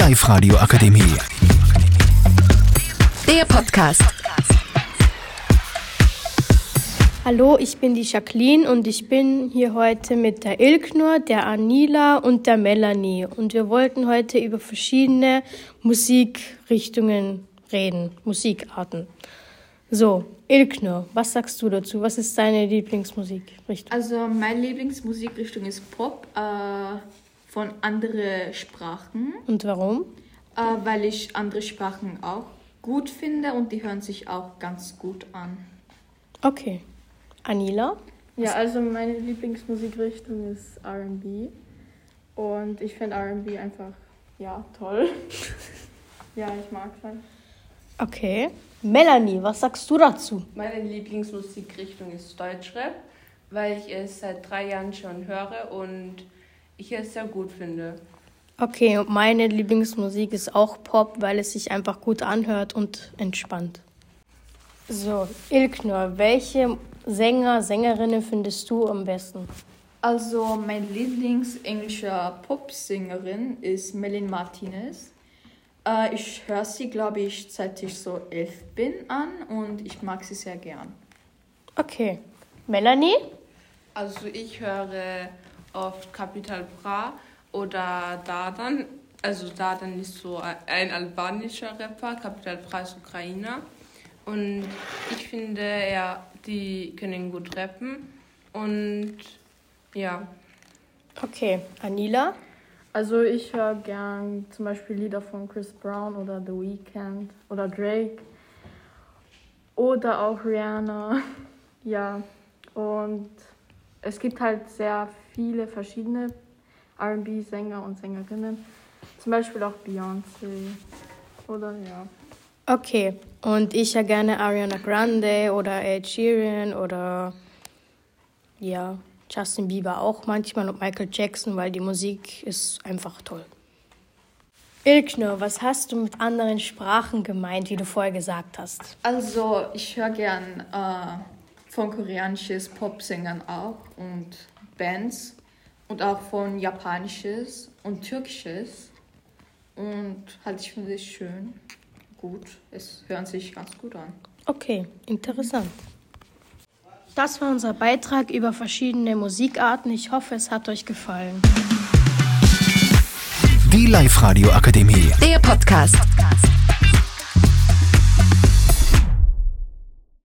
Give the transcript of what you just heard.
Live radio akademie Der Podcast. Hallo, ich bin die Jacqueline und ich bin hier heute mit der Ilknur, der Anila und der Melanie. Und wir wollten heute über verschiedene Musikrichtungen reden, Musikarten. So, Ilknur, was sagst du dazu? Was ist deine Lieblingsmusikrichtung? Also meine Lieblingsmusikrichtung ist Pop äh, von anderen Sprachen, Und warum? äh, weil ich andere Sprachen auch gut finde und die hören sich auch ganz gut an. Okay. Anila? Ja, also meine Lieblingsmusikrichtung ist RB. Und ich finde RB einfach, ja, toll. ja, ich mag es halt. Okay. Melanie, was sagst du dazu? Meine Lieblingsmusikrichtung ist Deutschrap, weil ich es seit drei Jahren schon höre und ich es sehr gut finde. Okay, und meine Lieblingsmusik ist auch Pop, weil es sich einfach gut anhört und entspannt. So, Ilknur, welche Sänger, Sängerinnen findest du am besten? Also meine Lieblingsenglische Popsängerin ist Melin Martinez. Äh, ich höre sie, glaube ich, seit ich so elf bin an und ich mag sie sehr gern. Okay. Melanie? Also ich höre oft Capital Bra oder Dardan. Also Dardan ist so ein albanischer Rapper, Capital Bra ist Ukrainer. Und ich finde, ja, die können gut rappen. Und ja, Okay. Anila? Also ich höre gern zum Beispiel Lieder von Chris Brown oder The Weeknd oder Drake. Oder auch Rihanna. Ja, und es gibt halt sehr viele verschiedene RB-Sänger und Sängerinnen. Zum Beispiel auch Beyoncé. Oder ja. Okay. Und ich ja gerne Ariana Grande oder Ed Sheeran oder ja, Justin Bieber auch manchmal und Michael Jackson, weil die Musik ist einfach toll. Ilknur, was hast du mit anderen Sprachen gemeint, wie du vorher gesagt hast? Also ich höre gern äh, von koreanisches Popsängern auch und Bands und auch von japanisches und türkisches und halt ich finde es schön, gut, es hören sich ganz gut an. Okay, interessant. Das war unser Beitrag über verschiedene Musikarten. Ich hoffe, es hat euch gefallen. Die Live radio akademie Der Podcast.